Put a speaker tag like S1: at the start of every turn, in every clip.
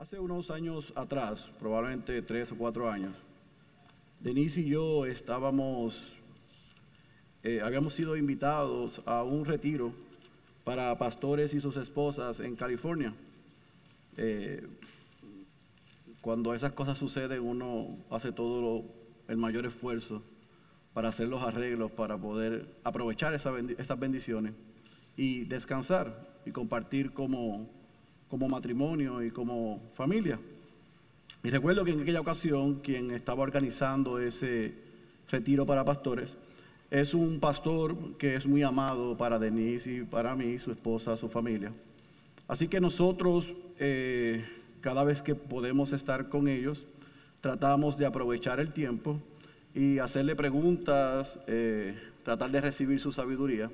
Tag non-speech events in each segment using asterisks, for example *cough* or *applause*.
S1: Hace unos años atrás, probablemente tres o cuatro años, Denise y yo estábamos, eh, habíamos sido invitados a un retiro para pastores y sus esposas en California. Eh, cuando esas cosas suceden, uno hace todo el mayor esfuerzo para hacer los arreglos, para poder aprovechar esas bendiciones y descansar y compartir como, como matrimonio y como familia. Y recuerdo que en aquella ocasión quien estaba organizando ese retiro para pastores es un pastor que es muy amado para Denise y para mí, su esposa, su familia. Así que nosotros, eh, cada vez que podemos estar con ellos, tratamos de aprovechar el tiempo y hacerle preguntas, eh, tratar de recibir su sabiduría.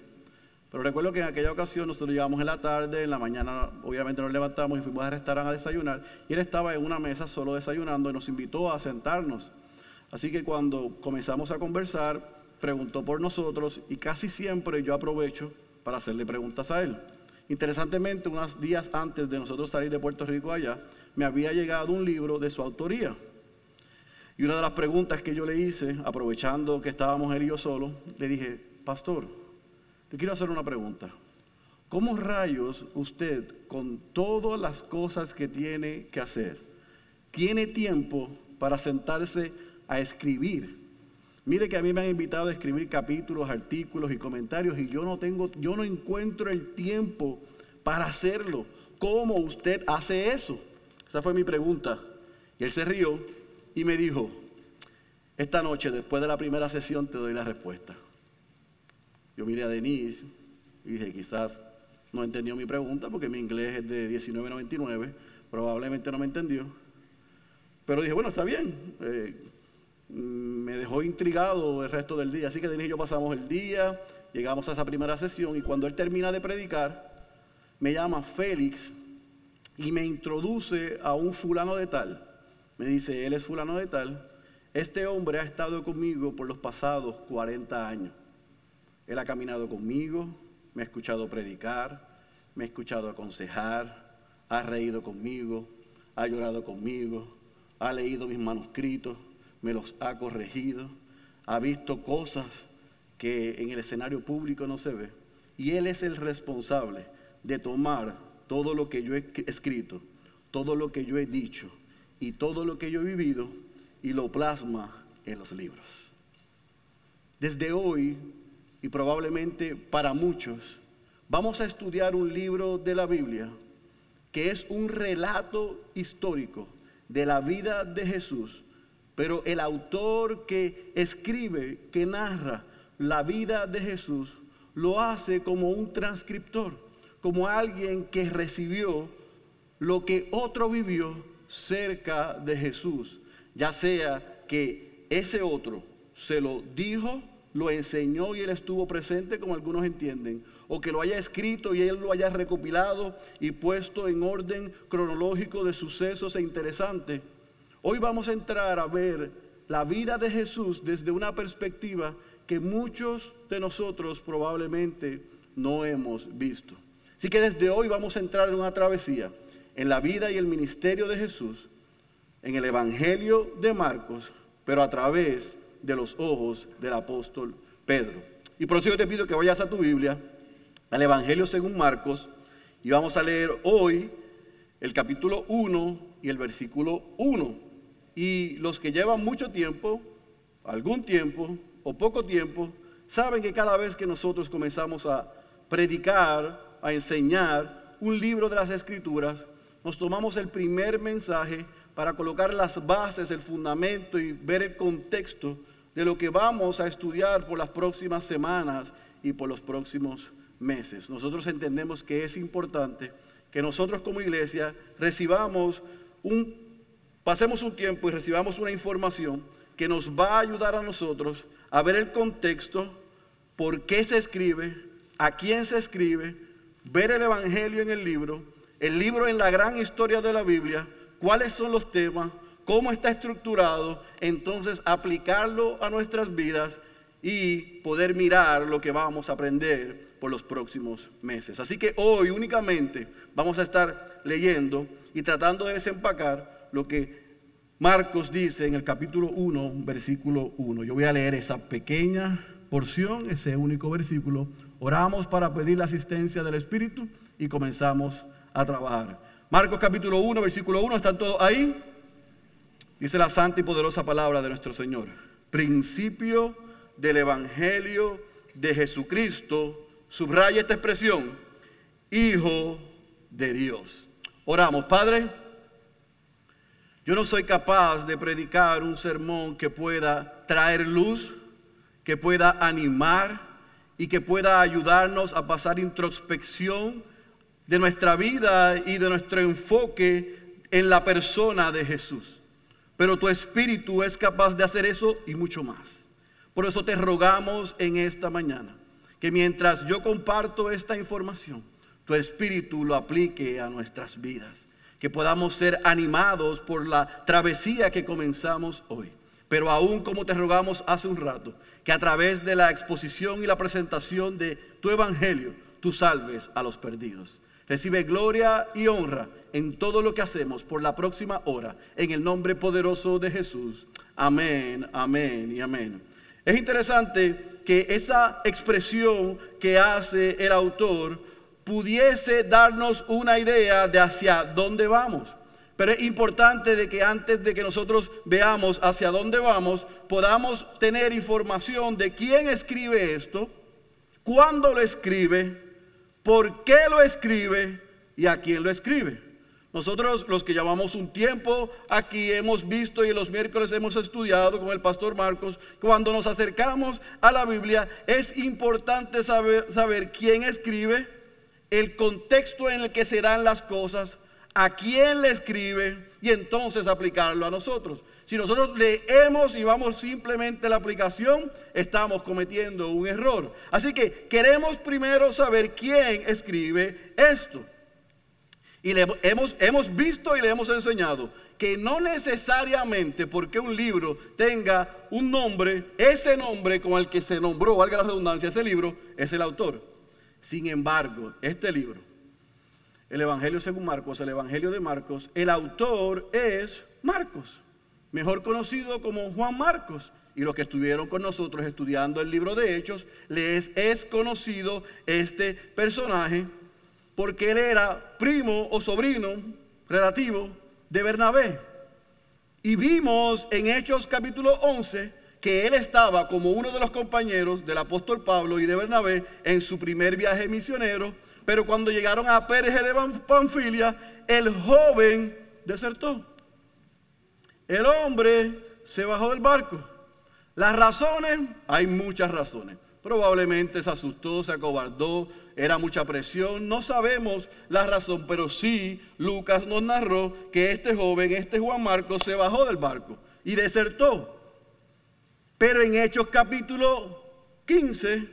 S1: Pero recuerdo que en aquella ocasión nosotros llegamos en la tarde, en la mañana obviamente nos levantamos y fuimos al restaurante a desayunar y él estaba en una mesa solo desayunando y nos invitó a sentarnos. Así que cuando comenzamos a conversar, preguntó por nosotros y casi siempre yo aprovecho para hacerle preguntas a él. Interesantemente, unos días antes de nosotros salir de Puerto Rico allá, me había llegado un libro de su autoría. Y una de las preguntas que yo le hice, aprovechando que estábamos él y yo solo, le dije, pastor, le quiero hacer una pregunta. ¿Cómo rayos usted, con todas las cosas que tiene que hacer, tiene tiempo para sentarse a escribir? Mire que a mí me han invitado a escribir capítulos, artículos y comentarios y yo no tengo, yo no encuentro el tiempo para hacerlo. ¿Cómo usted hace eso? Esa fue mi pregunta. Y él se rió y me dijo, esta noche, después de la primera sesión, te doy la respuesta. Yo miré a Denise y dije, quizás no entendió mi pregunta porque mi inglés es de 1999, probablemente no me entendió. Pero dije, bueno, está bien. Eh, me dejó intrigado el resto del día. Así que Denise y yo pasamos el día, llegamos a esa primera sesión y cuando él termina de predicar, me llama Félix y me introduce a un fulano de tal me dice, él es fulano de tal. Este hombre ha estado conmigo por los pasados 40 años. Él ha caminado conmigo, me ha escuchado predicar, me ha escuchado aconsejar, ha reído conmigo, ha llorado conmigo, ha leído mis manuscritos, me los ha corregido, ha visto cosas que en el escenario público no se ve. Y Él es el responsable de tomar todo lo que yo he escrito, todo lo que yo he dicho, y todo lo que yo he vivido y lo plasma en los libros. Desde hoy, y probablemente para muchos, vamos a estudiar un libro de la Biblia que es un relato histórico de la vida de Jesús, pero el autor que escribe, que narra la vida de Jesús, lo hace como un transcriptor, como alguien que recibió lo que otro vivió cerca de Jesús, ya sea que ese otro se lo dijo, lo enseñó y él estuvo presente, como algunos entienden, o que lo haya escrito y él lo haya recopilado y puesto en orden cronológico de sucesos e interesantes. Hoy vamos a entrar a ver la vida de Jesús desde una perspectiva que muchos de nosotros probablemente no hemos visto. Así que desde hoy vamos a entrar en una travesía en la vida y el ministerio de Jesús, en el Evangelio de Marcos, pero a través de los ojos del apóstol Pedro. Y por eso yo te pido que vayas a tu Biblia, al Evangelio según Marcos, y vamos a leer hoy el capítulo 1 y el versículo 1. Y los que llevan mucho tiempo, algún tiempo o poco tiempo, saben que cada vez que nosotros comenzamos a predicar, a enseñar un libro de las Escrituras, nos tomamos el primer mensaje para colocar las bases, el fundamento y ver el contexto de lo que vamos a estudiar por las próximas semanas y por los próximos meses. Nosotros entendemos que es importante que nosotros como iglesia recibamos un, pasemos un tiempo y recibamos una información que nos va a ayudar a nosotros a ver el contexto, por qué se escribe, a quién se escribe, ver el Evangelio en el libro el libro en la gran historia de la Biblia, cuáles son los temas, cómo está estructurado, entonces aplicarlo a nuestras vidas y poder mirar lo que vamos a aprender por los próximos meses. Así que hoy únicamente vamos a estar leyendo y tratando de desempacar lo que Marcos dice en el capítulo 1, versículo 1. Yo voy a leer esa pequeña porción, ese único versículo. Oramos para pedir la asistencia del Espíritu y comenzamos a trabajar. Marcos capítulo 1, versículo 1, ¿están todos ahí? Dice la santa y poderosa palabra de nuestro Señor. Principio del Evangelio de Jesucristo, subraya esta expresión, Hijo de Dios. Oramos, Padre. Yo no soy capaz de predicar un sermón que pueda traer luz, que pueda animar y que pueda ayudarnos a pasar introspección de nuestra vida y de nuestro enfoque en la persona de Jesús. Pero tu espíritu es capaz de hacer eso y mucho más. Por eso te rogamos en esta mañana que mientras yo comparto esta información, tu espíritu lo aplique a nuestras vidas que podamos ser animados por la travesía que comenzamos hoy. Pero aún como te rogamos hace un rato, que a través de la exposición y la presentación de tu evangelio, tú salves a los perdidos. Recibe gloria y honra en todo lo que hacemos por la próxima hora, en el nombre poderoso de Jesús. Amén, amén y amén. Es interesante que esa expresión que hace el autor pudiese darnos una idea de hacia dónde vamos. Pero es importante de que antes de que nosotros veamos hacia dónde vamos, podamos tener información de quién escribe esto, cuándo lo escribe, por qué lo escribe y a quién lo escribe. Nosotros los que llevamos un tiempo aquí hemos visto y los miércoles hemos estudiado con el pastor Marcos, cuando nos acercamos a la Biblia es importante saber, saber quién escribe, el contexto en el que se dan las cosas, a quién le escribe y entonces aplicarlo a nosotros. Si nosotros leemos y vamos simplemente a la aplicación, estamos cometiendo un error. Así que queremos primero saber quién escribe esto. Y hemos, hemos visto y le hemos enseñado que no necesariamente porque un libro tenga un nombre, ese nombre con el que se nombró, valga la redundancia, ese libro, es el autor. Sin embargo, este libro, el Evangelio según Marcos, el Evangelio de Marcos, el autor es Marcos, mejor conocido como Juan Marcos. Y los que estuvieron con nosotros estudiando el libro de Hechos, les es conocido este personaje porque él era primo o sobrino relativo de Bernabé. Y vimos en Hechos capítulo 11 que él estaba como uno de los compañeros del apóstol Pablo y de Bernabé en su primer viaje misionero, pero cuando llegaron a Pérez de Panfilia, el joven desertó. El hombre se bajó del barco. Las razones, hay muchas razones. Probablemente se asustó, se acobardó, era mucha presión. No sabemos la razón, pero sí Lucas nos narró que este joven, este Juan Marcos, se bajó del barco y desertó. Pero en Hechos capítulo 15,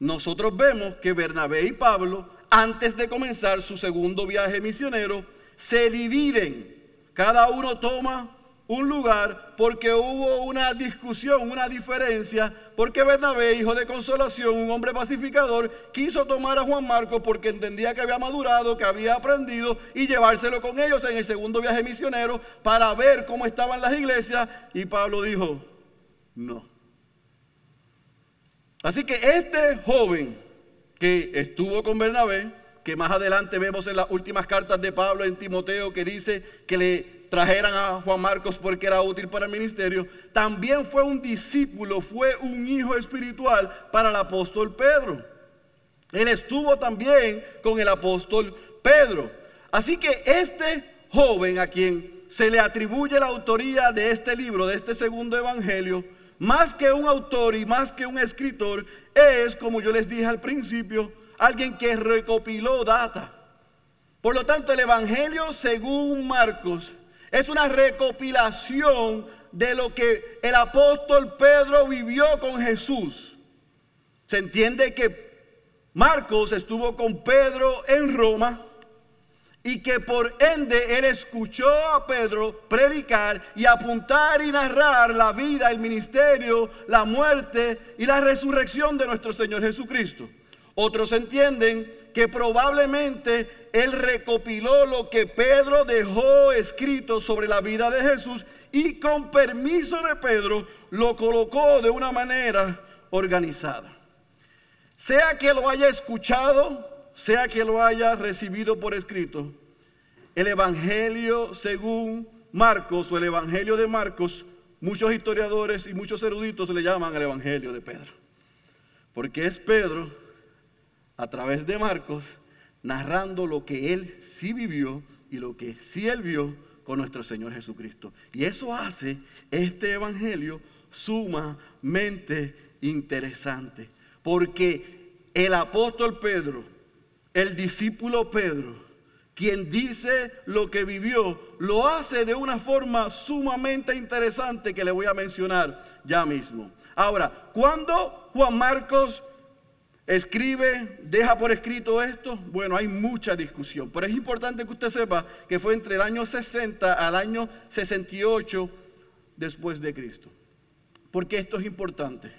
S1: nosotros vemos que Bernabé y Pablo, antes de comenzar su segundo viaje misionero, se dividen. Cada uno toma un lugar porque hubo una discusión, una diferencia, porque Bernabé, hijo de consolación, un hombre pacificador, quiso tomar a Juan Marcos porque entendía que había madurado, que había aprendido y llevárselo con ellos en el segundo viaje misionero para ver cómo estaban las iglesias. Y Pablo dijo, no. Así que este joven que estuvo con Bernabé, que más adelante vemos en las últimas cartas de Pablo en Timoteo que dice que le trajeran a Juan Marcos porque era útil para el ministerio, también fue un discípulo, fue un hijo espiritual para el apóstol Pedro. Él estuvo también con el apóstol Pedro. Así que este joven a quien se le atribuye la autoría de este libro, de este segundo evangelio, más que un autor y más que un escritor, es, como yo les dije al principio, alguien que recopiló data. Por lo tanto, el Evangelio según Marcos es una recopilación de lo que el apóstol Pedro vivió con Jesús. Se entiende que Marcos estuvo con Pedro en Roma y que por ende él escuchó a Pedro predicar y apuntar y narrar la vida, el ministerio, la muerte y la resurrección de nuestro Señor Jesucristo. Otros entienden que probablemente él recopiló lo que Pedro dejó escrito sobre la vida de Jesús y con permiso de Pedro lo colocó de una manera organizada. Sea que lo haya escuchado, sea que lo haya recibido por escrito, el Evangelio según Marcos o el Evangelio de Marcos, muchos historiadores y muchos eruditos le llaman el Evangelio de Pedro. Porque es Pedro, a través de Marcos, narrando lo que él sí vivió y lo que sí él vio con nuestro Señor Jesucristo. Y eso hace este Evangelio sumamente interesante. Porque el apóstol Pedro, el discípulo Pedro, quien dice lo que vivió, lo hace de una forma sumamente interesante que le voy a mencionar ya mismo. Ahora, cuando Juan Marcos escribe, deja por escrito esto, bueno, hay mucha discusión, pero es importante que usted sepa que fue entre el año 60 al año 68 después de Cristo. Porque esto es importante.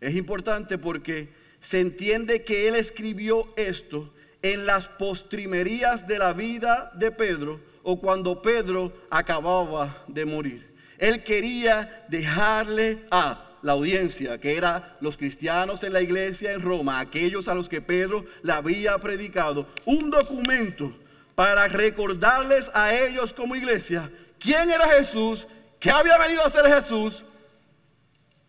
S1: Es importante porque se entiende que él escribió esto en las postrimerías de la vida de Pedro o cuando Pedro acababa de morir. Él quería dejarle a la audiencia, que era los cristianos en la iglesia en Roma, aquellos a los que Pedro le había predicado, un documento para recordarles a ellos como iglesia quién era Jesús, qué había venido a ser Jesús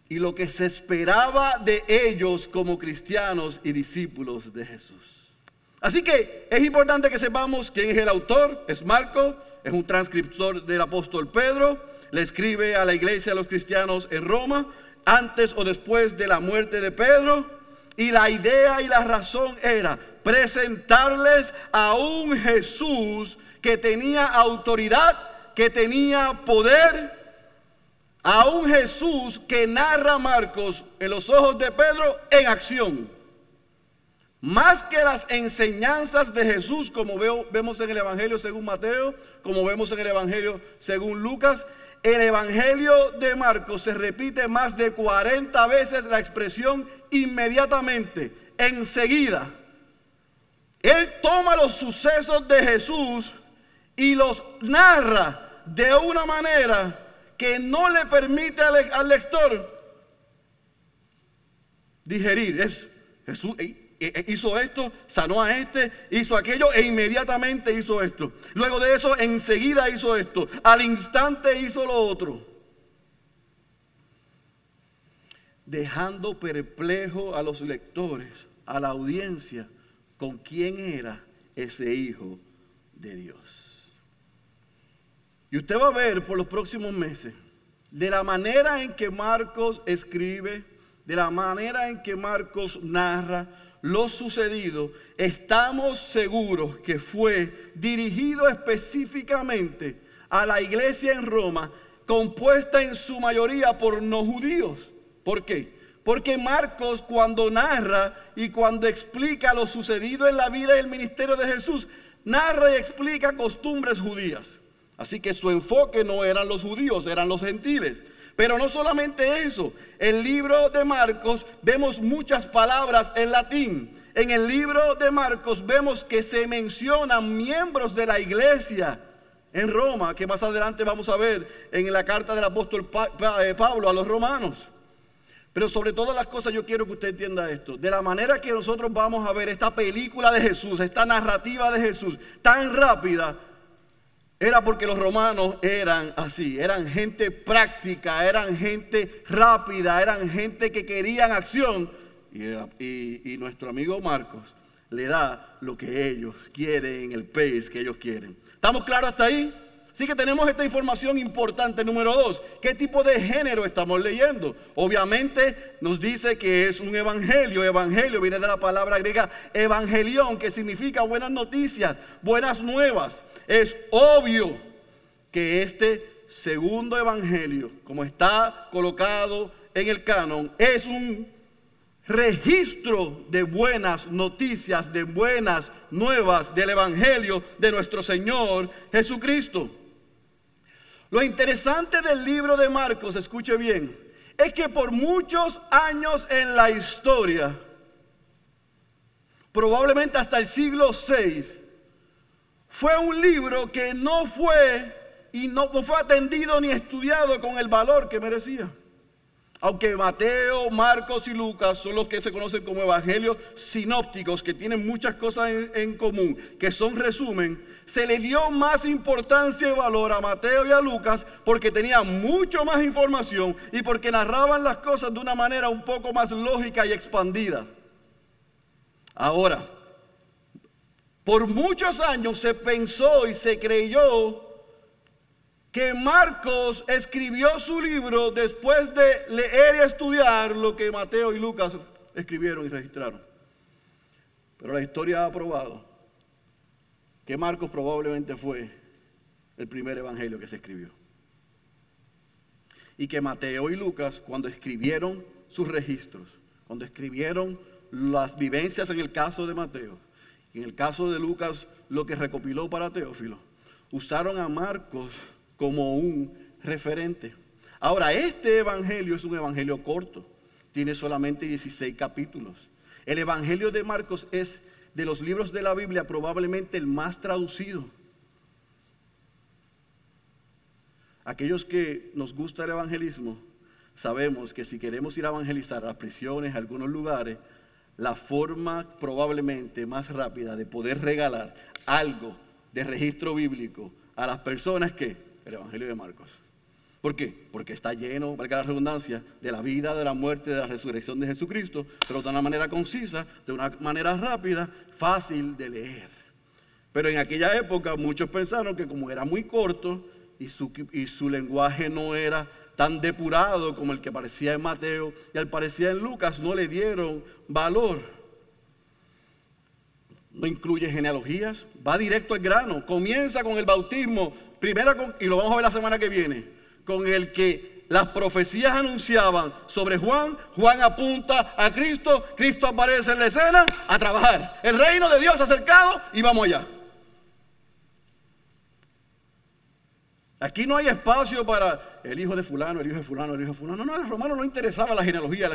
S1: y lo que se esperaba de ellos como cristianos y discípulos de Jesús. Así que es importante que sepamos quién es el autor, es Marco, es un transcriptor del apóstol Pedro, le escribe a la iglesia, a los cristianos en Roma, antes o después de la muerte de Pedro. Y la idea y la razón era presentarles a un Jesús que tenía autoridad, que tenía poder, a un Jesús que narra Marcos en los ojos de Pedro en acción. Más que las enseñanzas de Jesús, como vemos en el Evangelio según Mateo, como vemos en el Evangelio según Lucas, el Evangelio de Marcos se repite más de 40 veces la expresión inmediatamente, enseguida. Él toma los sucesos de Jesús y los narra de una manera que no le permite al, lector digerir. Es Jesús, hizo esto, sanó a este, hizo aquello e inmediatamente hizo esto. Luego de eso, enseguida hizo esto. Al instante hizo lo otro. Dejando perplejo a los lectores, a la audiencia, con quién era ese hijo de Dios. Y usted va a ver por los próximos meses, de la manera en que Marcos escribe, de la manera en que Marcos narra, lo sucedido, estamos seguros que fue dirigido específicamente a la iglesia en Roma, compuesta en su mayoría por no judíos. ¿Por qué? Porque Marcos cuando narra y cuando explica lo sucedido en la vida y el ministerio de Jesús, narra y explica costumbres judías. Así que su enfoque no eran los judíos, eran los gentiles. Pero no solamente eso, en el libro de Marcos vemos muchas palabras en latín. En el libro de Marcos vemos que se mencionan miembros de la iglesia en Roma, que más adelante vamos a ver en la carta del apóstol eh, Pablo a los romanos. Pero sobre todas las cosas yo quiero que usted entienda esto. De la manera que nosotros vamos a ver esta película de Jesús, esta narrativa de Jesús, tan rápida, era porque los romanos eran así, eran gente práctica, eran gente rápida, eran gente que querían acción. Y, nuestro amigo Marcos le da lo que ellos quieren, el pace que ellos quieren. ¿Estamos claros hasta ahí? Así que tenemos esta información importante. Número dos, ¿qué tipo de género estamos leyendo? Obviamente nos dice que es un evangelio. Evangelio viene de la palabra griega evangelión, que significa buenas noticias, buenas nuevas. Es obvio que este segundo evangelio, como está colocado en el canon, es un registro de buenas noticias, de buenas nuevas del Evangelio de nuestro Señor Jesucristo. Lo interesante del libro de Marcos, escuche bien, es que por muchos años en la historia, probablemente hasta el siglo VI, fue un libro que no fue y no, fue atendido ni estudiado con el valor que merecía. Aunque Mateo, Marcos y Lucas son los que se conocen como evangelios sinópticos, que tienen muchas cosas en, común, que son resumen, se le dio más importancia y valor a Mateo y a Lucas porque tenía mucho más información y porque narraban las cosas de una manera un poco más lógica y expandida. Ahora, por muchos años se pensó y se creyó que Marcos escribió su libro después de leer y estudiar lo que Mateo y Lucas escribieron y registraron. Pero la historia ha probado que Marcos probablemente fue el primer evangelio que se escribió. Y que Mateo y Lucas, cuando escribieron sus registros, cuando escribieron las vivencias en el caso de Mateo, y en el caso de Lucas, lo que recopiló para Teófilo, usaron a Marcos como un referente. Ahora, este evangelio es un evangelio corto, tiene solamente 16 capítulos. El evangelio de Marcos es de los libros de la Biblia probablemente el más traducido. Aquellos que nos gusta el evangelismo, sabemos que si queremos ir a evangelizar a las prisiones, a algunos lugares, la forma probablemente más rápida de poder regalar algo de registro bíblico a las personas que el Evangelio de Marcos. ¿Por qué? Porque está lleno, valga la redundancia, de la vida, de la muerte, de la resurrección de Jesucristo, pero de una manera concisa, de una manera rápida, fácil de leer. Pero en aquella época muchos pensaron que como era muy corto y su, y su lenguaje no era tan depurado como el que aparecía en Mateo y al parecía en Lucas, no le dieron valor. No incluye genealogías, va directo al grano, comienza con el bautismo primera, y lo vamos a ver la semana que viene, con el que las profecías anunciaban sobre Juan, Juan apunta a Cristo, Cristo aparece en la escena a trabajar. El reino de Dios acercado y vamos allá. Aquí no hay espacio para el hijo de fulano, el hijo de fulano, el hijo de fulano. No, a los romanos no interesaba la genealogía,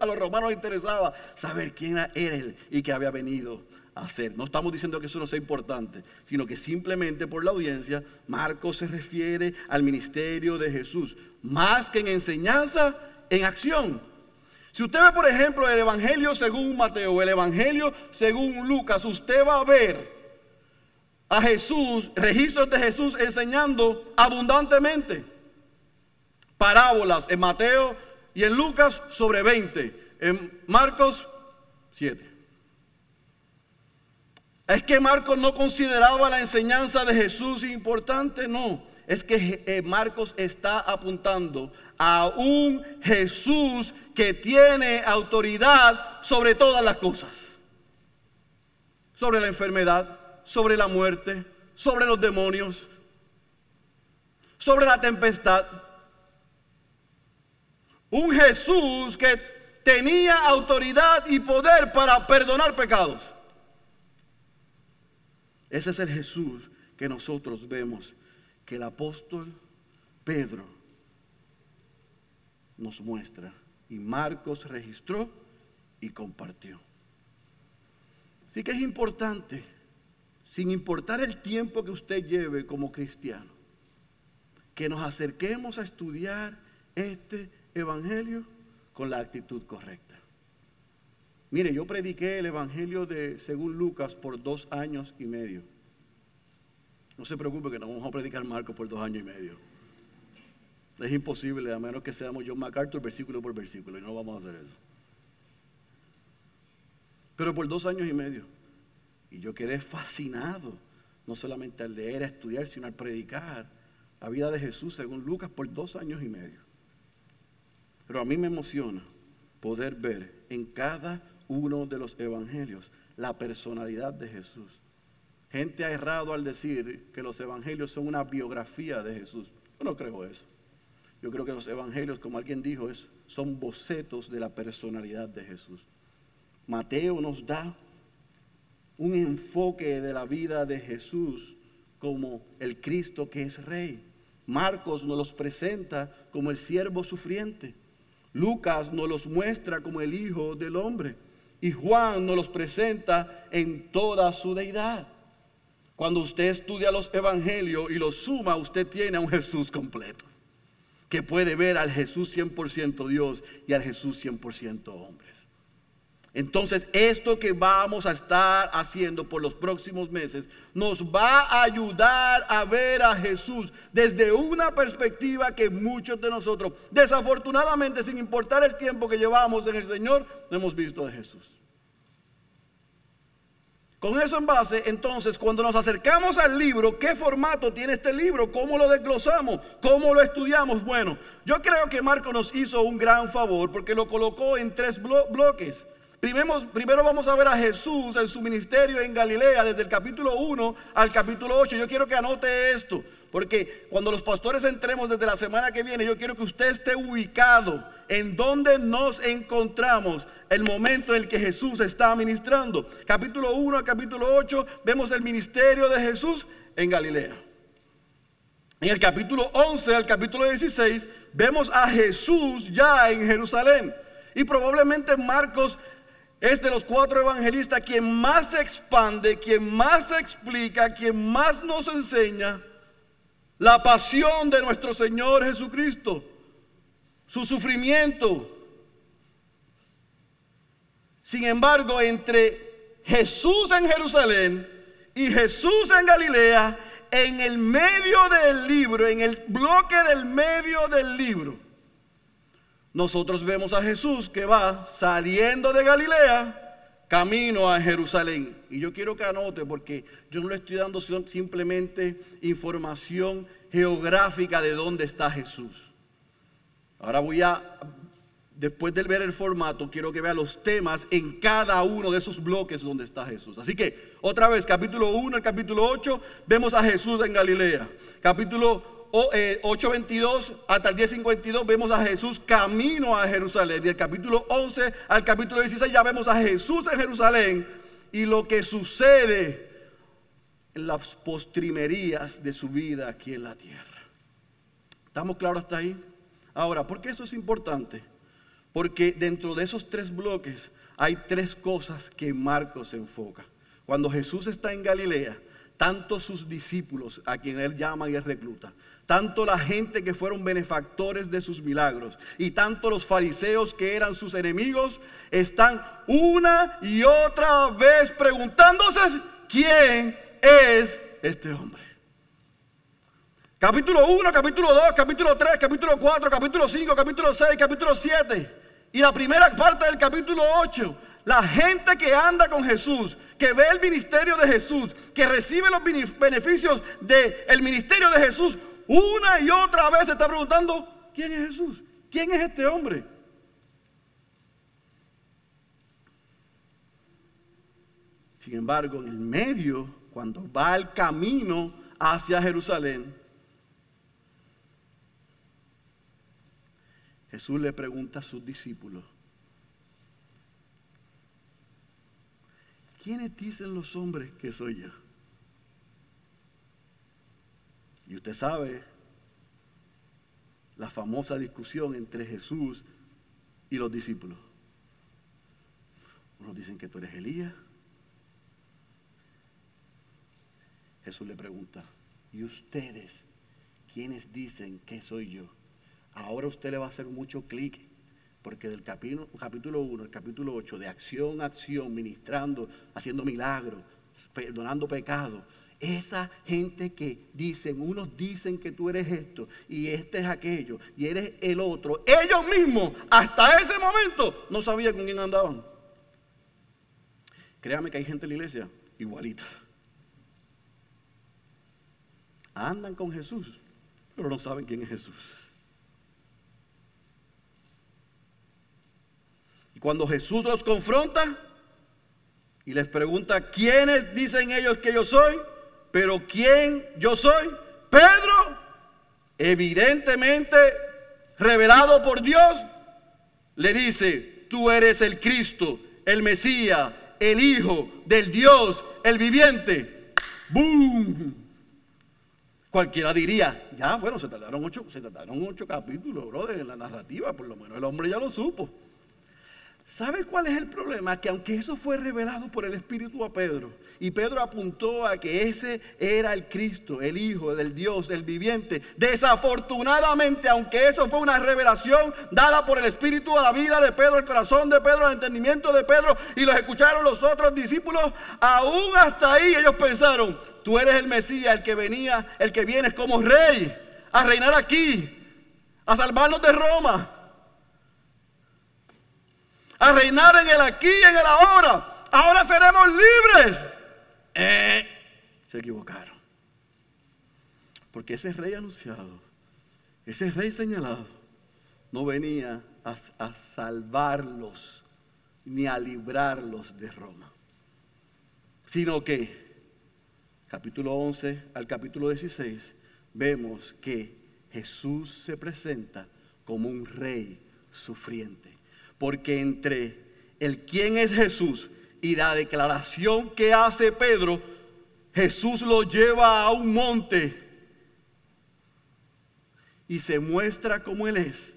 S1: a los romanos les interesaba saber quién era él y que había venido hacer. No estamos diciendo que eso no sea importante, sino que simplemente por la audiencia, Marcos se refiere al ministerio de Jesús, más que en enseñanza, en acción. Si usted ve, por ejemplo, el Evangelio según Mateo, el Evangelio según Lucas, usted va a ver a Jesús, registros de Jesús enseñando abundantemente. Parábolas en Mateo y en Lucas sobre 20, en Marcos 7. ¿Es que Marcos no consideraba la enseñanza de Jesús importante? No. Es que eh, Marcos está apuntando a un Jesús que tiene autoridad sobre todas las cosas. Sobre la enfermedad, sobre la muerte, sobre los demonios, sobre la tempestad. Un Jesús que tenía autoridad y poder para perdonar pecados. Ese es el Jesús que nosotros vemos, que el apóstol Pedro nos muestra. Y Marcos registró y compartió. Así que es importante, sin importar el tiempo que usted lleve como cristiano, que nos acerquemos a estudiar este Evangelio con la actitud correcta. Mire, yo prediqué el Evangelio de según Lucas por dos años y medio. No se preocupe que no vamos a predicar Marcos por dos años y medio. Es imposible, a menos que seamos John MacArthur versículo por versículo, y no vamos a hacer eso. Pero por dos años y medio. Y yo quedé fascinado, no solamente al leer, a estudiar, sino al predicar la vida de Jesús según Lucas por dos años y medio. Pero a mí me emociona poder ver en cada uno de los evangelios la personalidad de Jesús. Gente ha errado al decir que los evangelios son una biografía de Jesús. Yo no creo eso. Yo creo que los evangelios, como alguien dijo, es, son bocetos de la personalidad de Jesús. Mateo nos da un enfoque de la vida de Jesús como el Cristo que es rey. Marcos nos los presenta como el siervo sufriente. Lucas nos los muestra como el Hijo del Hombre. Y Juan nos los presenta en toda su deidad. Cuando usted estudia los evangelios y los suma, usted tiene a un Jesús completo, que puede ver al Jesús 100% Dios y al Jesús 100% hombre. Entonces, esto que vamos a estar haciendo por los próximos meses nos va a ayudar a ver a Jesús desde una perspectiva que muchos de nosotros, desafortunadamente, sin importar el tiempo que llevamos en el Señor, no hemos visto de Jesús. Con eso en base, entonces, cuando nos acercamos al libro, ¿qué formato tiene este libro? ¿Cómo lo desglosamos? ¿Cómo lo estudiamos? Bueno, yo creo que Marco nos hizo un gran favor porque lo colocó en tres bloques. Primero, vamos a ver a Jesús en su ministerio en Galilea, desde el capítulo 1 al capítulo 8. Yo quiero que anote esto, porque cuando los pastores entremos desde la semana que viene, yo quiero que usted esté ubicado en donde nos encontramos el momento en el que Jesús está ministrando. Capítulo 1 al capítulo 8 vemos el ministerio de Jesús en Galilea. En el capítulo 11 al capítulo 16 vemos a Jesús ya en Jerusalén. Y probablemente Marcos es de los cuatro evangelistas quien más se expande, quien más se explica, quien más nos enseña la pasión de nuestro Señor Jesucristo, su sufrimiento. Sin embargo, entre Jesús en Jerusalén y Jesús en Galilea, en el medio del libro, en el bloque del medio del libro, nosotros vemos a Jesús que va saliendo de Galilea, camino a Jerusalén. Y yo quiero que anote, porque yo no le estoy dando simplemente información geográfica de dónde está Jesús. Ahora voy a, después de ver el formato, quiero que vea los temas en cada uno de esos bloques donde está Jesús. Así que, otra vez, capítulo 1, el capítulo 8, vemos a Jesús en Galilea. Capítulo 8.22 eh, hasta el 10.52 vemos a Jesús camino a Jerusalén. Del capítulo 11 al capítulo 16 ya vemos a Jesús en Jerusalén y lo que sucede en las postrimerías de su vida aquí en la tierra. ¿Estamos claros hasta ahí? Ahora, ¿por qué eso es importante? Porque dentro de esos tres bloques hay tres cosas que Marcos enfoca. Cuando Jesús está en Galilea, tanto sus discípulos, a quien él llama y recluta, tanto la gente que fueron benefactores de sus milagros y tanto los fariseos que eran sus enemigos, están una y otra vez preguntándose quién es este hombre. Capítulo 1, capítulo 2, capítulo 3, capítulo 4, capítulo 5, capítulo 6, capítulo 7 y la primera parte del capítulo 8 la gente que anda con Jesús, que ve el ministerio de Jesús, que recibe los beneficios del ministerio de Jesús, una y otra vez se está preguntando, ¿quién es Jesús? ¿Quién es este hombre? Sin embargo, en el medio, cuando va el camino hacia Jerusalén, Jesús le pregunta a sus discípulos, ¿quiénes dicen los hombres que soy yo? Y usted sabe la famosa discusión entre Jesús y los discípulos. Unos dicen que tú eres Elías. Jesús le pregunta, ¿y ustedes quiénes dicen que soy yo? Ahora usted le va a hacer mucho clic porque del capítulo, capítulo 1 al capítulo 8, de acción a acción, ministrando, haciendo milagros, perdonando pecados, esa gente que dicen, unos dicen que tú eres esto y este es aquello y eres el otro, ellos mismos hasta ese momento no sabían con quién andaban. Créame que hay gente en la iglesia igualita. Andan con Jesús, pero no saben quién es Jesús. Cuando Jesús los confronta y les pregunta, ¿quiénes dicen ellos que yo soy? Pero ¿quién yo soy? Pedro, evidentemente revelado por Dios, le dice, tú eres el Cristo, el Mesías, el Hijo del Dios, el viviente. ¡Boom! Cualquiera diría, ya, bueno, se tardaron ocho, se tardaron ocho capítulos, brother, en la narrativa, por lo menos el hombre ya lo supo. ¿Sabe cuál es el problema? Que aunque eso fue revelado por el Espíritu a Pedro, y Pedro apuntó a que ese era el Cristo, el Hijo del Dios, del viviente, desafortunadamente, aunque eso fue una revelación dada por el Espíritu a la vida de Pedro, el corazón de Pedro, el entendimiento de Pedro, y los escucharon los otros discípulos, aún hasta ahí ellos pensaron, tú eres el Mesías, el que venía, el que viene como rey, a reinar aquí, a salvarnos de Roma a reinar en el aquí y en el ahora. Ahora seremos libres. Eh, se equivocaron. Porque ese rey anunciado, ese rey señalado, no venía a, a salvarlos ni a librarlos de Roma. Sino que, capítulo 11 al capítulo 16, vemos que Jesús se presenta como un rey sufriente. Porque entre el quién es Jesús y la declaración que hace Pedro, Jesús lo lleva a un monte y se muestra como Él es.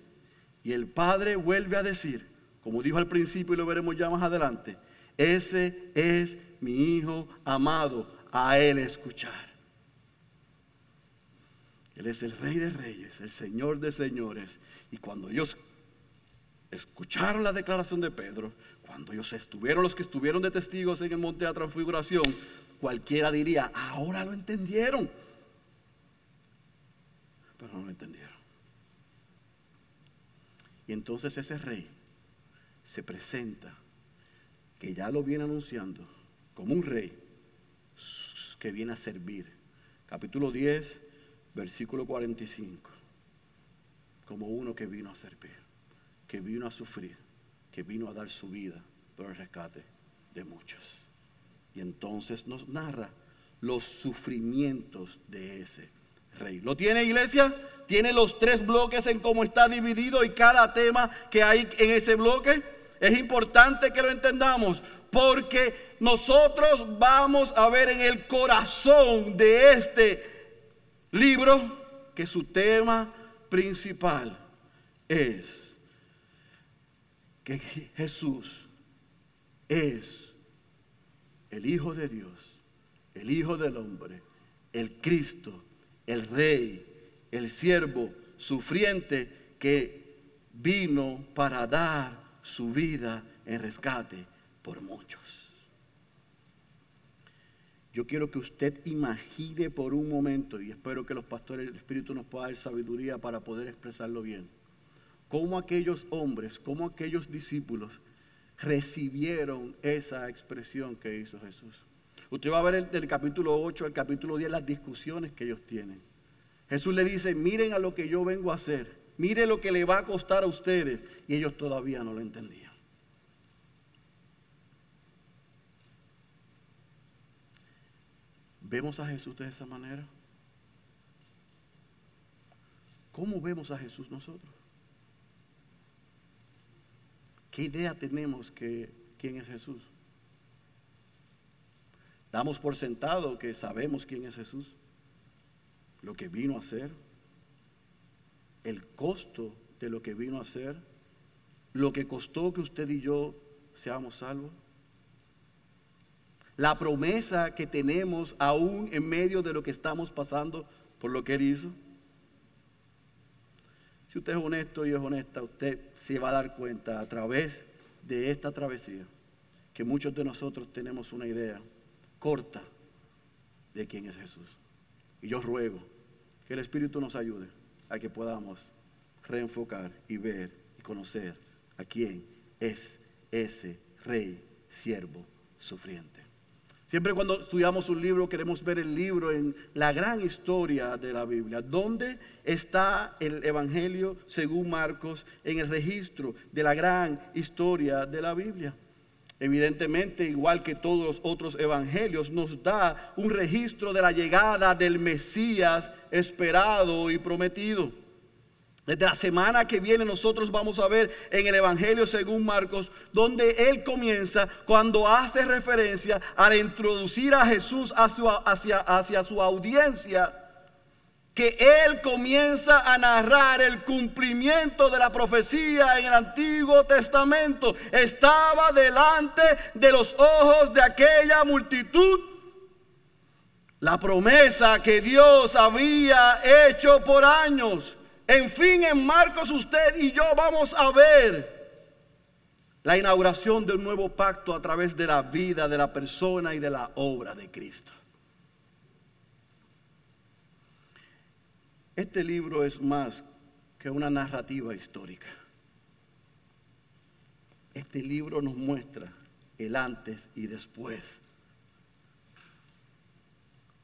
S1: Y el Padre vuelve a decir, como dijo al principio y lo veremos ya más adelante, ese es mi Hijo amado, a Él escuchar. Él es el Rey de Reyes, el Señor de Señores. Y cuando ellos escucharon la declaración de Pedro, cuando ellos estuvieron, los que estuvieron de testigos en el monte de la transfiguración, cualquiera diría, ahora lo entendieron. Pero no lo entendieron. Y entonces ese rey se presenta, que ya lo viene anunciando, como un rey que viene a servir. Capítulo 10, versículo 45, como uno que vino a servir que vino a sufrir, que vino a dar su vida por el rescate de muchos. Y entonces nos narra los sufrimientos de ese rey. ¿Lo tiene iglesia? Tiene los tres bloques en cómo está dividido y cada tema que hay en ese bloque. Es importante que lo entendamos porque nosotros vamos a ver en el corazón de este libro que su tema principal es que Jesús es el Hijo de Dios, el Hijo del hombre, el Cristo, el Rey, el siervo sufriente que vino para dar su vida en rescate por muchos. Yo quiero que usted imagine por un momento, y espero que los pastores del Espíritu nos puedan dar sabiduría para poder expresarlo bien cómo aquellos hombres, cómo aquellos discípulos recibieron esa expresión que hizo Jesús. Usted va a ver del capítulo 8 al capítulo 10 las discusiones que ellos tienen. Jesús le dice, miren a lo que yo vengo a hacer, miren lo que le va a costar a ustedes. Y ellos todavía no lo entendían. ¿Vemos a Jesús de esa manera? ¿Cómo vemos a Jesús nosotros? ¿Qué idea tenemos que quién es Jesús? Damos por sentado que sabemos quién es Jesús, lo que vino a hacer, el costo de lo que vino a hacer, lo que costó que usted y yo seamos salvos, la promesa que tenemos aún en medio de lo que estamos pasando por lo que Él hizo. Si usted es honesto y es honesta, usted se va a dar cuenta a través de esta travesía que muchos de nosotros tenemos una idea corta de quién es Jesús. Y yo ruego que el Espíritu nos ayude a que podamos reenfocar y ver y conocer a quién es ese rey, siervo, sufriente. Siempre cuando estudiamos un libro queremos ver el libro en la gran historia de la Biblia. ¿Dónde está el Evangelio según Marcos en el registro de la gran historia de la Biblia? Evidentemente, igual que todos los otros evangelios, nos da un registro de la llegada del Mesías esperado y prometido. Desde la semana que viene nosotros vamos a ver en el Evangelio según Marcos, donde él comienza cuando hace referencia a introducir a Jesús hacia, hacia su audiencia. que él comienza a narrar el cumplimiento de la profecía en el Antiguo Testamento. Estaba delante de los ojos de aquella multitud la promesa que Dios había hecho por años. En fin, en Marcos usted y yo vamos a ver la inauguración de un nuevo pacto a través de la vida, de la persona y de la obra de Cristo. Este libro es más que una narrativa histórica. Este libro nos muestra el antes y después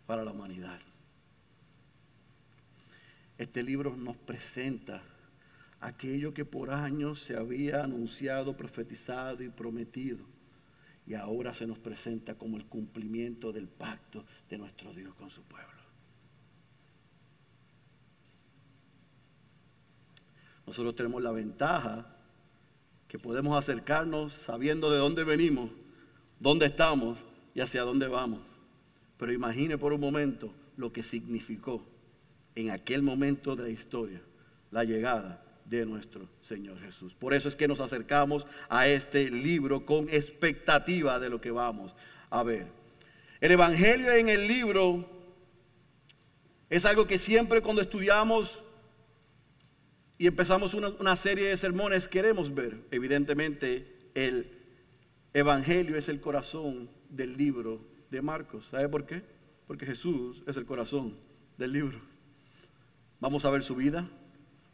S1: para la humanidad. Este libro nos presenta aquello que por años se había anunciado, profetizado y prometido. Y ahora se nos presenta como el cumplimiento del pacto de nuestro Dios con su pueblo. Nosotros tenemos la ventaja que podemos acercarnos sabiendo de dónde venimos, dónde estamos y hacia dónde vamos. Pero imagine por un momento lo que significó en aquel momento de la historia la llegada de nuestro Señor Jesús. Por eso es que nos acercamos a este libro con expectativa de lo que vamos a ver. El Evangelio en el libro es algo que siempre cuando estudiamos y empezamos una, serie de sermones queremos ver. Evidentemente el Evangelio es el corazón del libro de Marcos. ¿Sabe por qué? Porque Jesús es el corazón del libro. Vamos a ver su vida,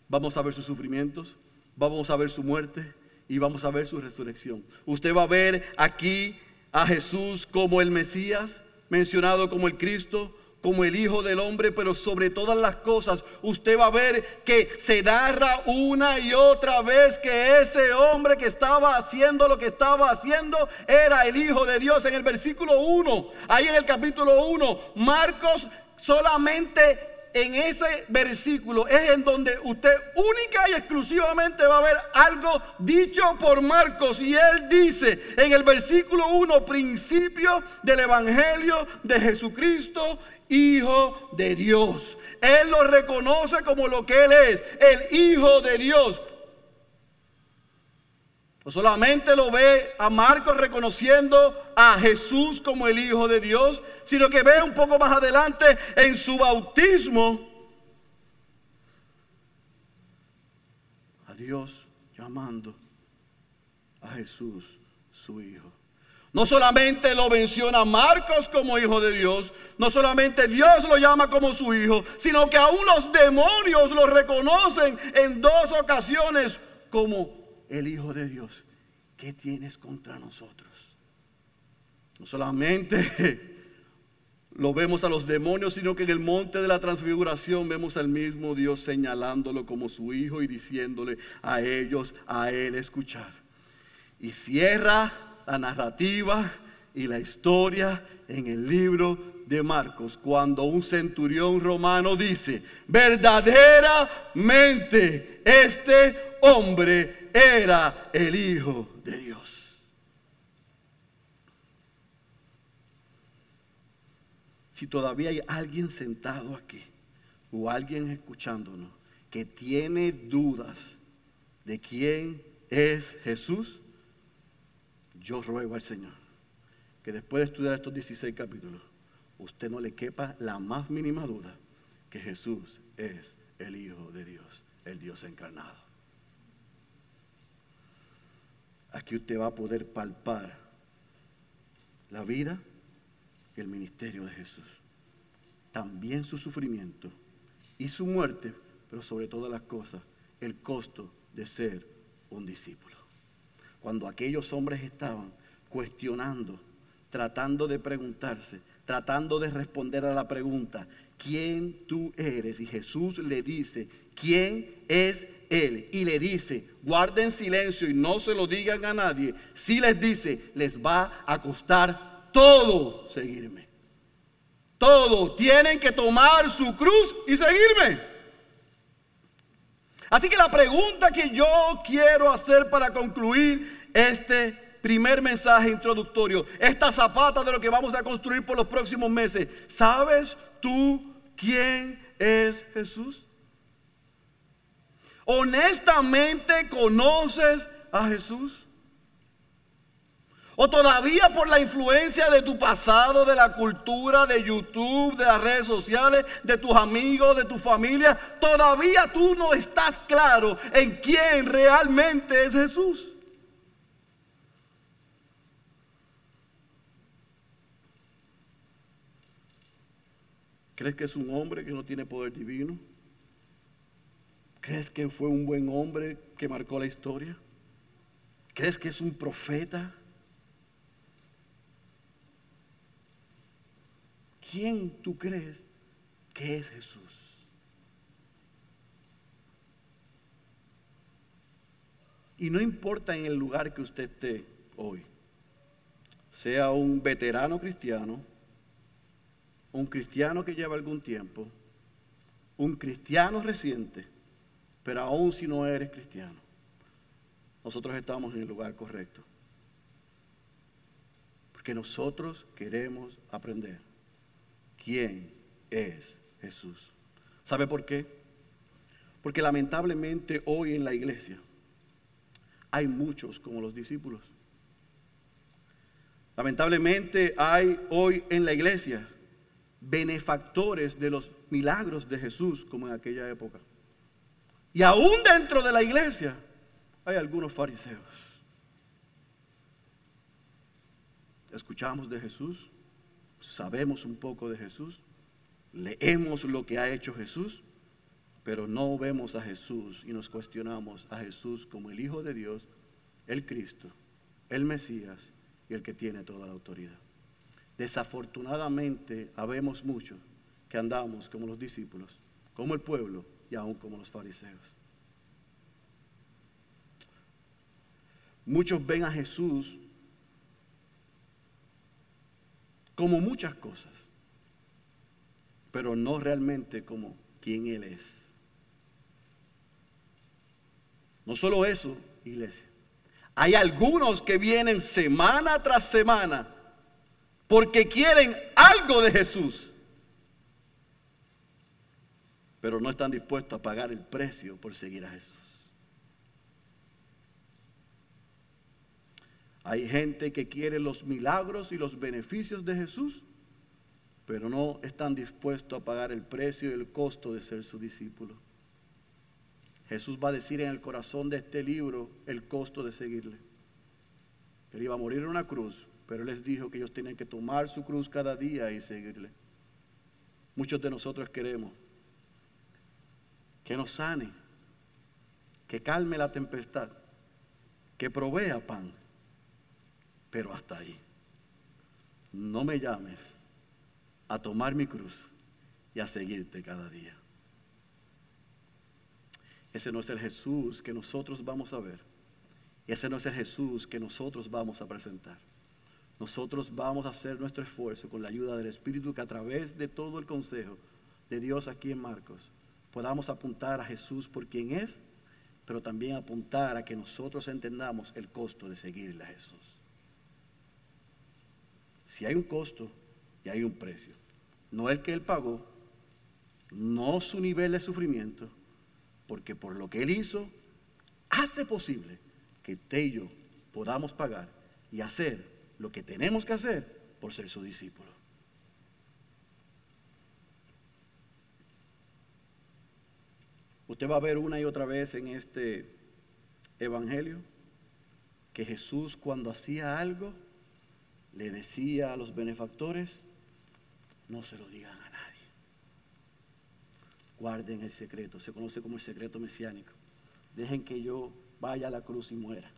S1: vamos a ver sus sufrimientos, vamos a ver su muerte y vamos a ver su resurrección. Usted va a ver aquí a Jesús como el Mesías, mencionado como el Cristo, como el Hijo del Hombre, pero sobre todas las cosas usted va a ver que se narra una y otra vez que ese hombre que estaba haciendo lo que estaba haciendo era el Hijo de Dios. En el versículo 1, ahí en el capítulo 1, Marcos solamente en ese versículo es en donde usted única y exclusivamente va a ver algo dicho por Marcos. Y él dice en el versículo 1, principio del Evangelio de Jesucristo Hijo de Dios. Él lo reconoce como lo que Él es, el Hijo de Dios. No solamente lo ve a Marcos reconociendo a Jesús como el Hijo de Dios, sino que ve un poco más adelante en su bautismo a Dios llamando a Jesús su Hijo. No solamente lo menciona Marcos como hijo de Dios, no solamente Dios lo llama como su hijo, sino que aún los demonios lo reconocen en dos ocasiones como el hijo de Dios. ¿Qué tienes contra nosotros? No solamente *laughs* lo vemos a los demonios, sino que en el monte de la transfiguración vemos al mismo Dios señalándolo como su hijo y diciéndole a ellos, a él escuchar. Y cierra la narrativa y la historia en el libro de Marcos, cuando un centurión romano dice, verdaderamente este hombre era el Hijo de Dios. Si todavía hay alguien sentado aquí o alguien escuchándonos que tiene dudas de quién es Jesús, yo ruego al Señor que después de estudiar estos 16 capítulos, usted no le quepa la más mínima duda que Jesús es el Hijo de Dios, el Dios encarnado. Aquí usted va a poder palpar la vida y el ministerio de Jesús. También su sufrimiento y su muerte, pero sobre todas las cosas, el costo de ser un discípulo cuando aquellos hombres estaban cuestionando, tratando de preguntarse, tratando de responder a la pregunta, ¿quién tú eres? Y Jesús le dice, ¿quién es Él? Y le dice, guarden silencio y no se lo digan a nadie. Si les dice, les va a costar todo seguirme. Todo. Tienen que tomar su cruz y seguirme. Así que la pregunta que yo quiero hacer para concluir este primer mensaje introductorio, esta zapata de lo que vamos a construir por los próximos meses, ¿sabes tú quién es Jesús? ¿Honestamente conoces a Jesús? ¿O todavía por la influencia de tu pasado, de la cultura, de YouTube, de las redes sociales, de tus amigos, de tu familia, todavía tú no estás claro en quién realmente es Jesús? ¿Crees que es un hombre que no tiene poder divino? ¿Crees que fue un buen hombre que marcó la historia? ¿Crees que es un profeta? ¿Quién tú crees que es Jesús? Y no importa en el lugar que usted esté hoy, sea un veterano cristiano, un cristiano que lleva algún tiempo, un cristiano reciente, pero aún si no eres cristiano, nosotros estamos en el lugar correcto. Porque nosotros queremos aprender quién es Jesús. ¿Sabe por qué? Porque lamentablemente hoy en la iglesia hay muchos como los discípulos. Lamentablemente hay hoy en la iglesia benefactores de los milagros de Jesús como en aquella época. Y aún dentro de la iglesia hay algunos fariseos. Escuchamos de Jesús, sabemos un poco de Jesús, leemos lo que ha hecho Jesús, pero no vemos a Jesús y nos cuestionamos a Jesús como el Hijo de Dios, el Cristo, el Mesías y el que tiene toda la autoridad. Desafortunadamente, habemos muchos que andamos como los discípulos, como el pueblo y aún como los fariseos. Muchos ven a Jesús como muchas cosas, pero no realmente como quien Él es. No solo eso, iglesia. Hay algunos que vienen semana tras semana porque quieren algo de Jesús, pero no están dispuestos a pagar el precio por seguir a Jesús. Hay gente que quiere los milagros y los beneficios de Jesús, pero no están dispuestos a pagar el precio y el costo de ser su discípulo. Jesús va a decir en el corazón de este libro el costo de seguirle. Él iba a morir en una cruz pero les dijo que ellos tienen que tomar su cruz cada día y seguirle. Muchos de nosotros queremos que nos sane, que calme la tempestad, que provea pan, pero hasta ahí. No me llames a tomar mi cruz y a seguirte cada día. Ese no es el Jesús que nosotros vamos a ver. Ese no es el Jesús que nosotros vamos a presentar nosotros vamos a hacer nuestro esfuerzo con la ayuda del Espíritu que a través de todo el consejo de Dios aquí en Marcos podamos apuntar a Jesús por quien es, pero también apuntar a que nosotros entendamos el costo de seguirle a Jesús. Si hay un costo y hay un precio, no el que Él pagó, no su nivel de sufrimiento, porque por lo que Él hizo, hace posible que usted y yo podamos pagar y hacer lo que tenemos que hacer por ser su discípulo. Usted va a ver una y otra vez en este evangelio que Jesús cuando hacía algo le decía a los benefactores, no se lo digan a nadie. Guarden el secreto, se conoce como el secreto mesiánico. Dejen que yo vaya a la cruz y muera.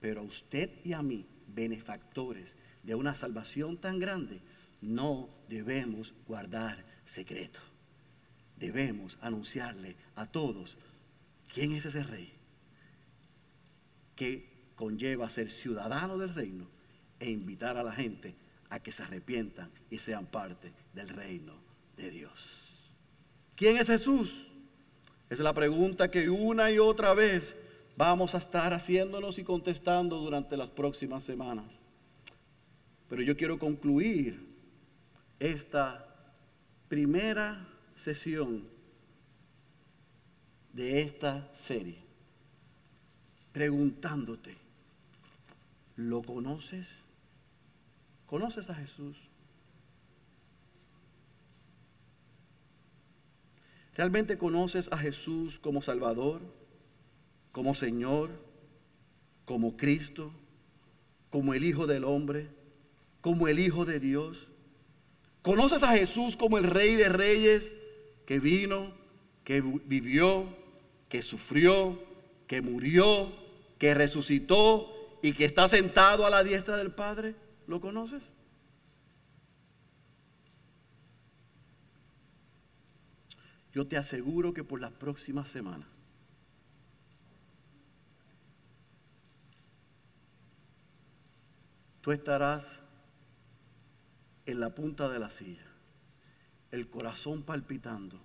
S1: Pero a usted y a mí benefactores de una salvación tan grande, no debemos guardar secreto. Debemos anunciarle a todos quién es ese rey que conlleva ser ciudadano del reino e invitar a la gente a que se arrepientan y sean parte del reino de Dios. ¿Quién es Jesús? Es la pregunta que una y otra vez vamos a estar haciéndonos y contestando durante las próximas semanas. Pero yo quiero concluir esta primera sesión de esta serie preguntándote, ¿lo conoces? ¿Conoces a Jesús? ¿Realmente conoces a Jesús como Salvador, como Señor, como Cristo, como el Hijo del Hombre, como el Hijo de Dios? ¿Conoces a Jesús como el Rey de Reyes que vino, que vivió, que sufrió, que murió, que resucitó y que está sentado a la diestra del Padre? ¿Lo conoces? Yo te aseguro que por las próximas semanas tú estarás en la punta de la silla, el corazón palpitando,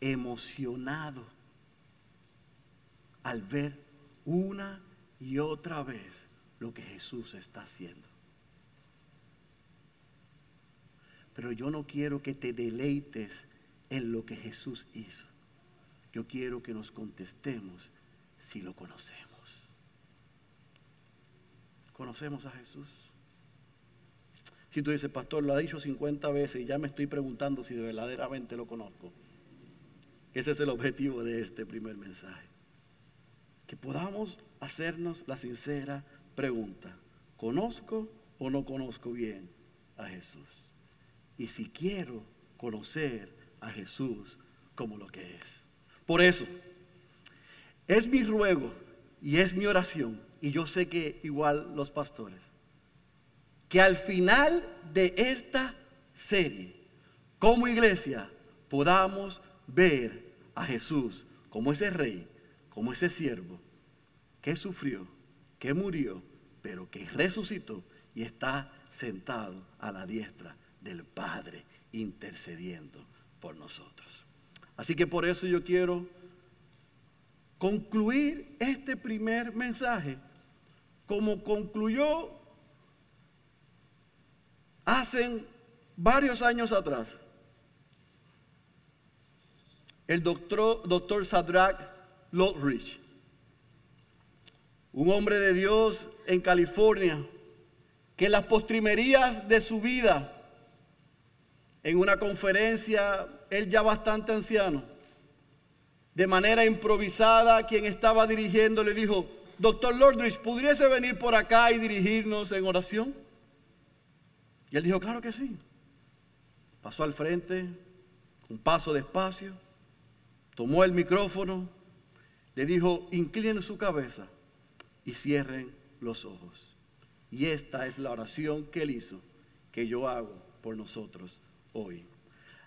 S1: emocionado al ver una y otra vez lo que Jesús está haciendo. Pero yo no quiero que te deleites en lo que Jesús hizo. Yo quiero que nos contestemos si lo conocemos. ¿Conocemos a Jesús? Si tú dices, pastor, lo ha dicho 50 veces y ya me estoy preguntando si verdaderamente lo conozco. Ese es el objetivo de este primer mensaje. Que podamos hacernos la sincera pregunta. ¿Conozco o no conozco bien a Jesús? Y si quiero conocer a Jesús como lo que es. Por eso, es mi ruego y es mi oración, y yo sé que igual los pastores, que al final de esta serie, como iglesia, podamos ver a Jesús como ese rey, como ese siervo, que sufrió, que murió, pero que resucitó y está sentado a la diestra del Padre intercediendo por nosotros. Así que por eso yo quiero concluir este primer mensaje como concluyó hace varios años atrás el doctor, doctor Sadrach Lodrich, un hombre de Dios en California, que en las postrimerías de su vida en una conferencia, él ya bastante anciano, de manera improvisada, quien estaba dirigiendo le dijo, doctor Lordridge, ¿pudiese venir por acá y dirigirnos en oración? Y él dijo, claro que sí. Pasó al frente, un paso despacio, tomó el micrófono, le dijo, inclinen su cabeza y cierren los ojos. Y esta es la oración que él hizo, que yo hago por nosotros hoy.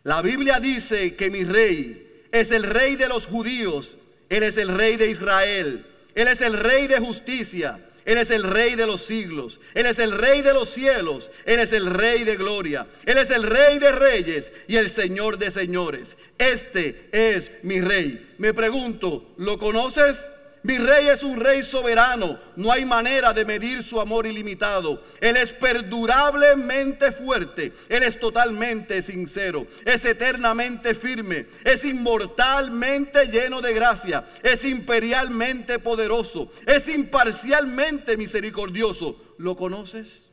S1: La Biblia dice que mi rey es el rey de los judíos, Él es el rey de Israel, Él es el rey de justicia, Él es el rey de los siglos, Él es el rey de los cielos, Él es el rey de gloria, Él es el rey de reyes y el señor de señores. Este es mi rey. Me pregunto, ¿lo conoces? Mi rey es un rey soberano. No hay manera de medir su amor ilimitado. Él es perdurablemente fuerte. Él es totalmente sincero. Es eternamente firme. Es inmortalmente lleno de gracia. Es imperialmente poderoso. Es imparcialmente misericordioso. ¿Lo conoces?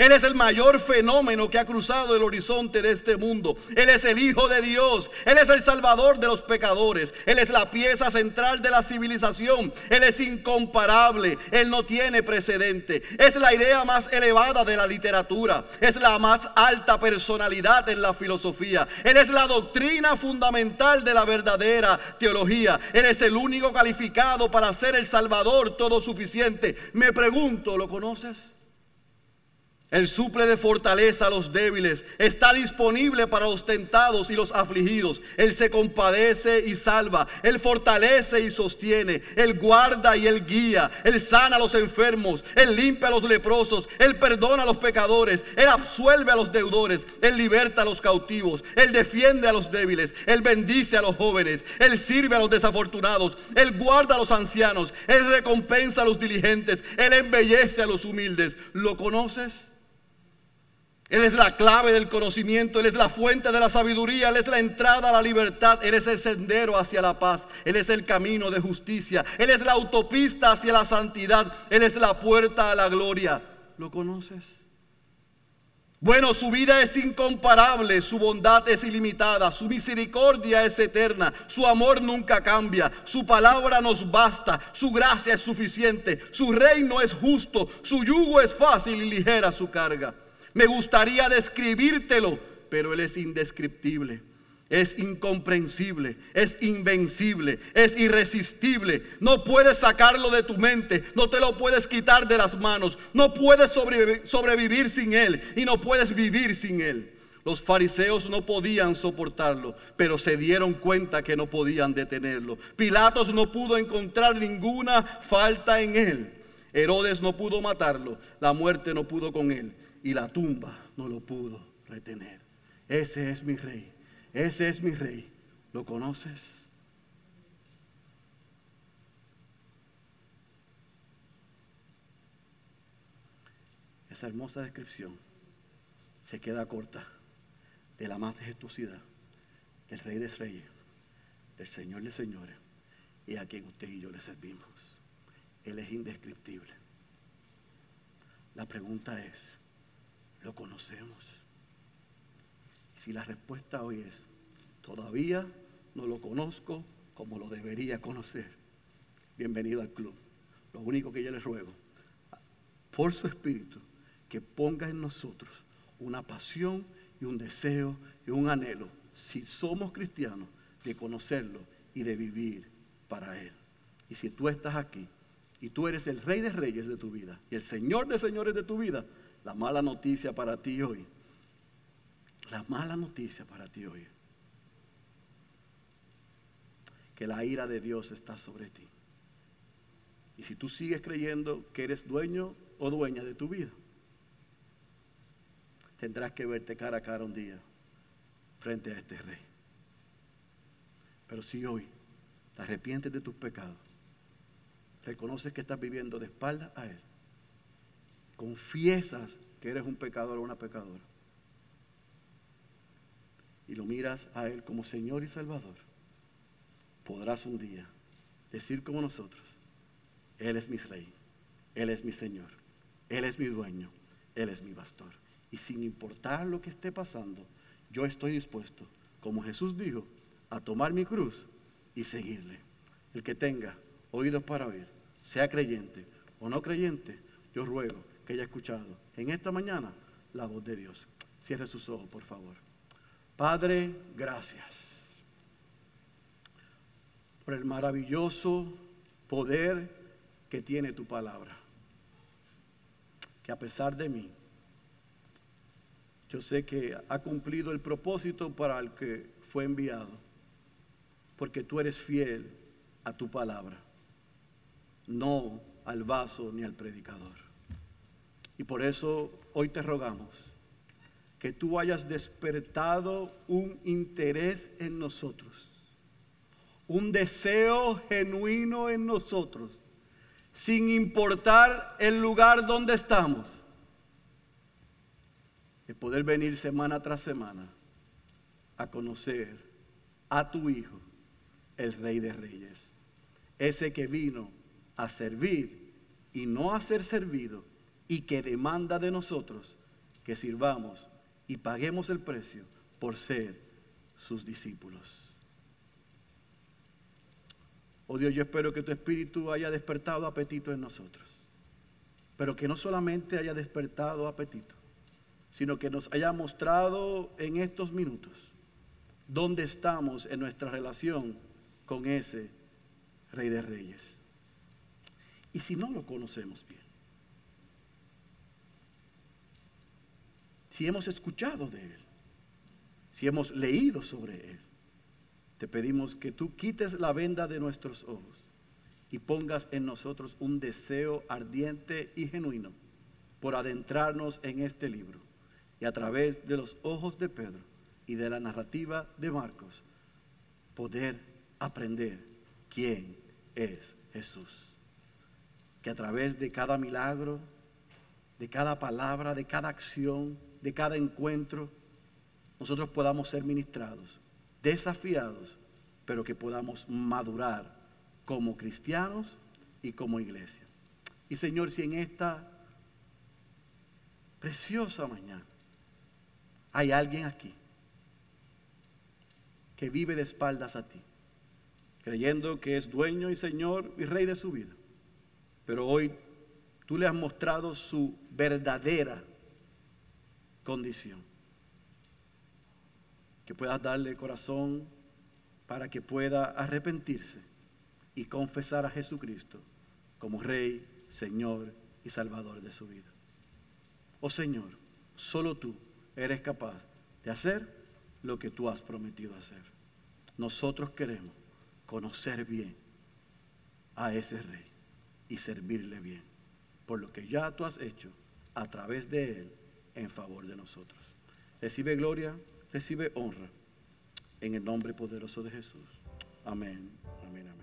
S1: Él es el mayor fenómeno que ha cruzado el horizonte de este mundo. Él es el Hijo de Dios. Él es el Salvador de los pecadores. Él es la pieza central de la civilización. Él es incomparable. Él no tiene precedente. Es la idea más elevada de la literatura. Es la más alta personalidad en la filosofía. Él es la doctrina fundamental de la verdadera teología. Él es el único calificado para ser el Salvador todo suficiente. Me pregunto, ¿lo conoces? Él suple de fortaleza a los débiles. Está disponible para los tentados y los afligidos. Él se compadece y salva. Él fortalece y sostiene. Él guarda y él guía. Él sana a los enfermos. Él limpia a los leprosos. Él perdona a los pecadores. Él absuelve a los deudores. Él liberta a los cautivos. Él defiende a los débiles. Él bendice a los jóvenes. Él sirve a los desafortunados. Él guarda a los ancianos. Él recompensa a los diligentes. Él embellece a los humildes. ¿Lo conoces? Él es la clave del conocimiento, Él es la fuente de la sabiduría, Él es la entrada a la libertad, Él es el sendero hacia la paz, Él es el camino de justicia, Él es la autopista hacia la santidad, Él es la puerta a la gloria. ¿Lo conoces? Bueno, su vida es incomparable, su bondad es ilimitada, su misericordia es eterna, su amor nunca cambia, su palabra nos basta, su gracia es suficiente, su reino es justo, su yugo es fácil y ligera su carga. Me gustaría describírtelo, pero Él es indescriptible es incomprensible, es invencible, es irresistible. No puedes sacarlo de tu mente, no te lo puedes quitar de las manos, no puedes sobrevivir sin Él y no puedes vivir sin Él. Los fariseos no podían soportarlo, pero se dieron cuenta que no podían detenerlo. Pilatos no pudo encontrar ninguna falta en Él. Herodes no pudo matarlo, la muerte no pudo con Él y la tumba no lo pudo retener. Ese es mi rey. Ese es mi rey. ¿Lo conoces? Esa hermosa descripción se queda corta de la majestuosidad del Rey de Reyes, del Señor de Señores y a quien usted y yo le servimos. Él es indescriptible. La pregunta es, ¿lo conocemos? Si la respuesta hoy es, todavía no lo conozco como lo debería conocer, bienvenido al club. Lo único que yo le ruego, por su espíritu, que ponga en nosotros una pasión y un deseo y un anhelo, si somos cristianos, de conocerlo y de vivir para Él. Y si tú estás aquí y tú eres el rey de reyes de tu vida y el señor de señores de tu vida, la mala noticia para ti hoy la mala noticia para ti hoy. Que la ira de Dios está sobre ti. Y si tú sigues creyendo que eres dueño o dueña de tu vida, tendrás que verte cara a cara un día frente a este rey. Pero si hoy te arrepientes de tus pecados, reconoces que estás viviendo de espaldas a Él, confiesas que eres un pecador o una pecadora, y lo miras a Él como Señor y Salvador, podrás un día decir como nosotros, Él es mi Rey, Él es mi Señor, Él es mi dueño, Él es mi pastor. Y sin importar lo que esté pasando, yo estoy dispuesto, como Jesús dijo, a tomar mi cruz y seguirle. El que tenga oídos para oír, sea creyente o no creyente, yo ruego que haya escuchado en esta mañana la voz de Dios. Cierre sus ojos, por favor. Padre, gracias por el maravilloso poder que tiene tu palabra. Que a pesar de mí, yo sé que ha cumplido el propósito para el que fue enviado, porque tú eres fiel a tu palabra, no al vaso ni al predicador. Y por eso hoy te rogamos que tú hayas despertado un interés en nosotros, un deseo genuino en nosotros, sin importar el lugar donde estamos, de poder venir semana tras semana a conocer a tu Hijo, el Rey de Reyes, ese que vino a servir y no a ser servido y que demanda de nosotros que sirvamos y paguemos el precio por ser sus discípulos. Oh Dios, yo espero que tu espíritu haya despertado apetito en nosotros, pero que no solamente haya despertado apetito, sino que nos haya mostrado en estos minutos dónde estamos en nuestra relación con ese Rey de Reyes. Y si no lo conocemos bien, si hemos escuchado de Él, si hemos leído sobre Él. Te pedimos que tú quites la venda de nuestros ojos y pongas en nosotros un deseo ardiente y genuino por adentrarnos en este libro y a través de los ojos de Pedro y de la narrativa de Marcos poder aprender quién es Jesús. Que a través de cada milagro, de cada palabra, de cada acción, de cada encuentro nosotros podamos ser ministrados, desafiados, pero que podamos madurar como cristianos y como iglesia. Y Señor, si en esta preciosa mañana hay alguien aquí que vive de espaldas a ti, creyendo que es dueño y Señor y Rey de su vida, pero hoy tú le has mostrado su verdadera condición. Que puedas darle corazón para que pueda arrepentirse y confesar a Jesucristo como Rey, Señor y Salvador de su vida. Oh Señor, solo tú eres capaz de hacer lo que tú has prometido hacer. Nosotros queremos conocer bien a ese Rey y servirle bien, por lo que ya tú has hecho a través de Él en favor de nosotros. Recibe gloria, recibe honra en el nombre poderoso de Jesús. Amén, amén, amén.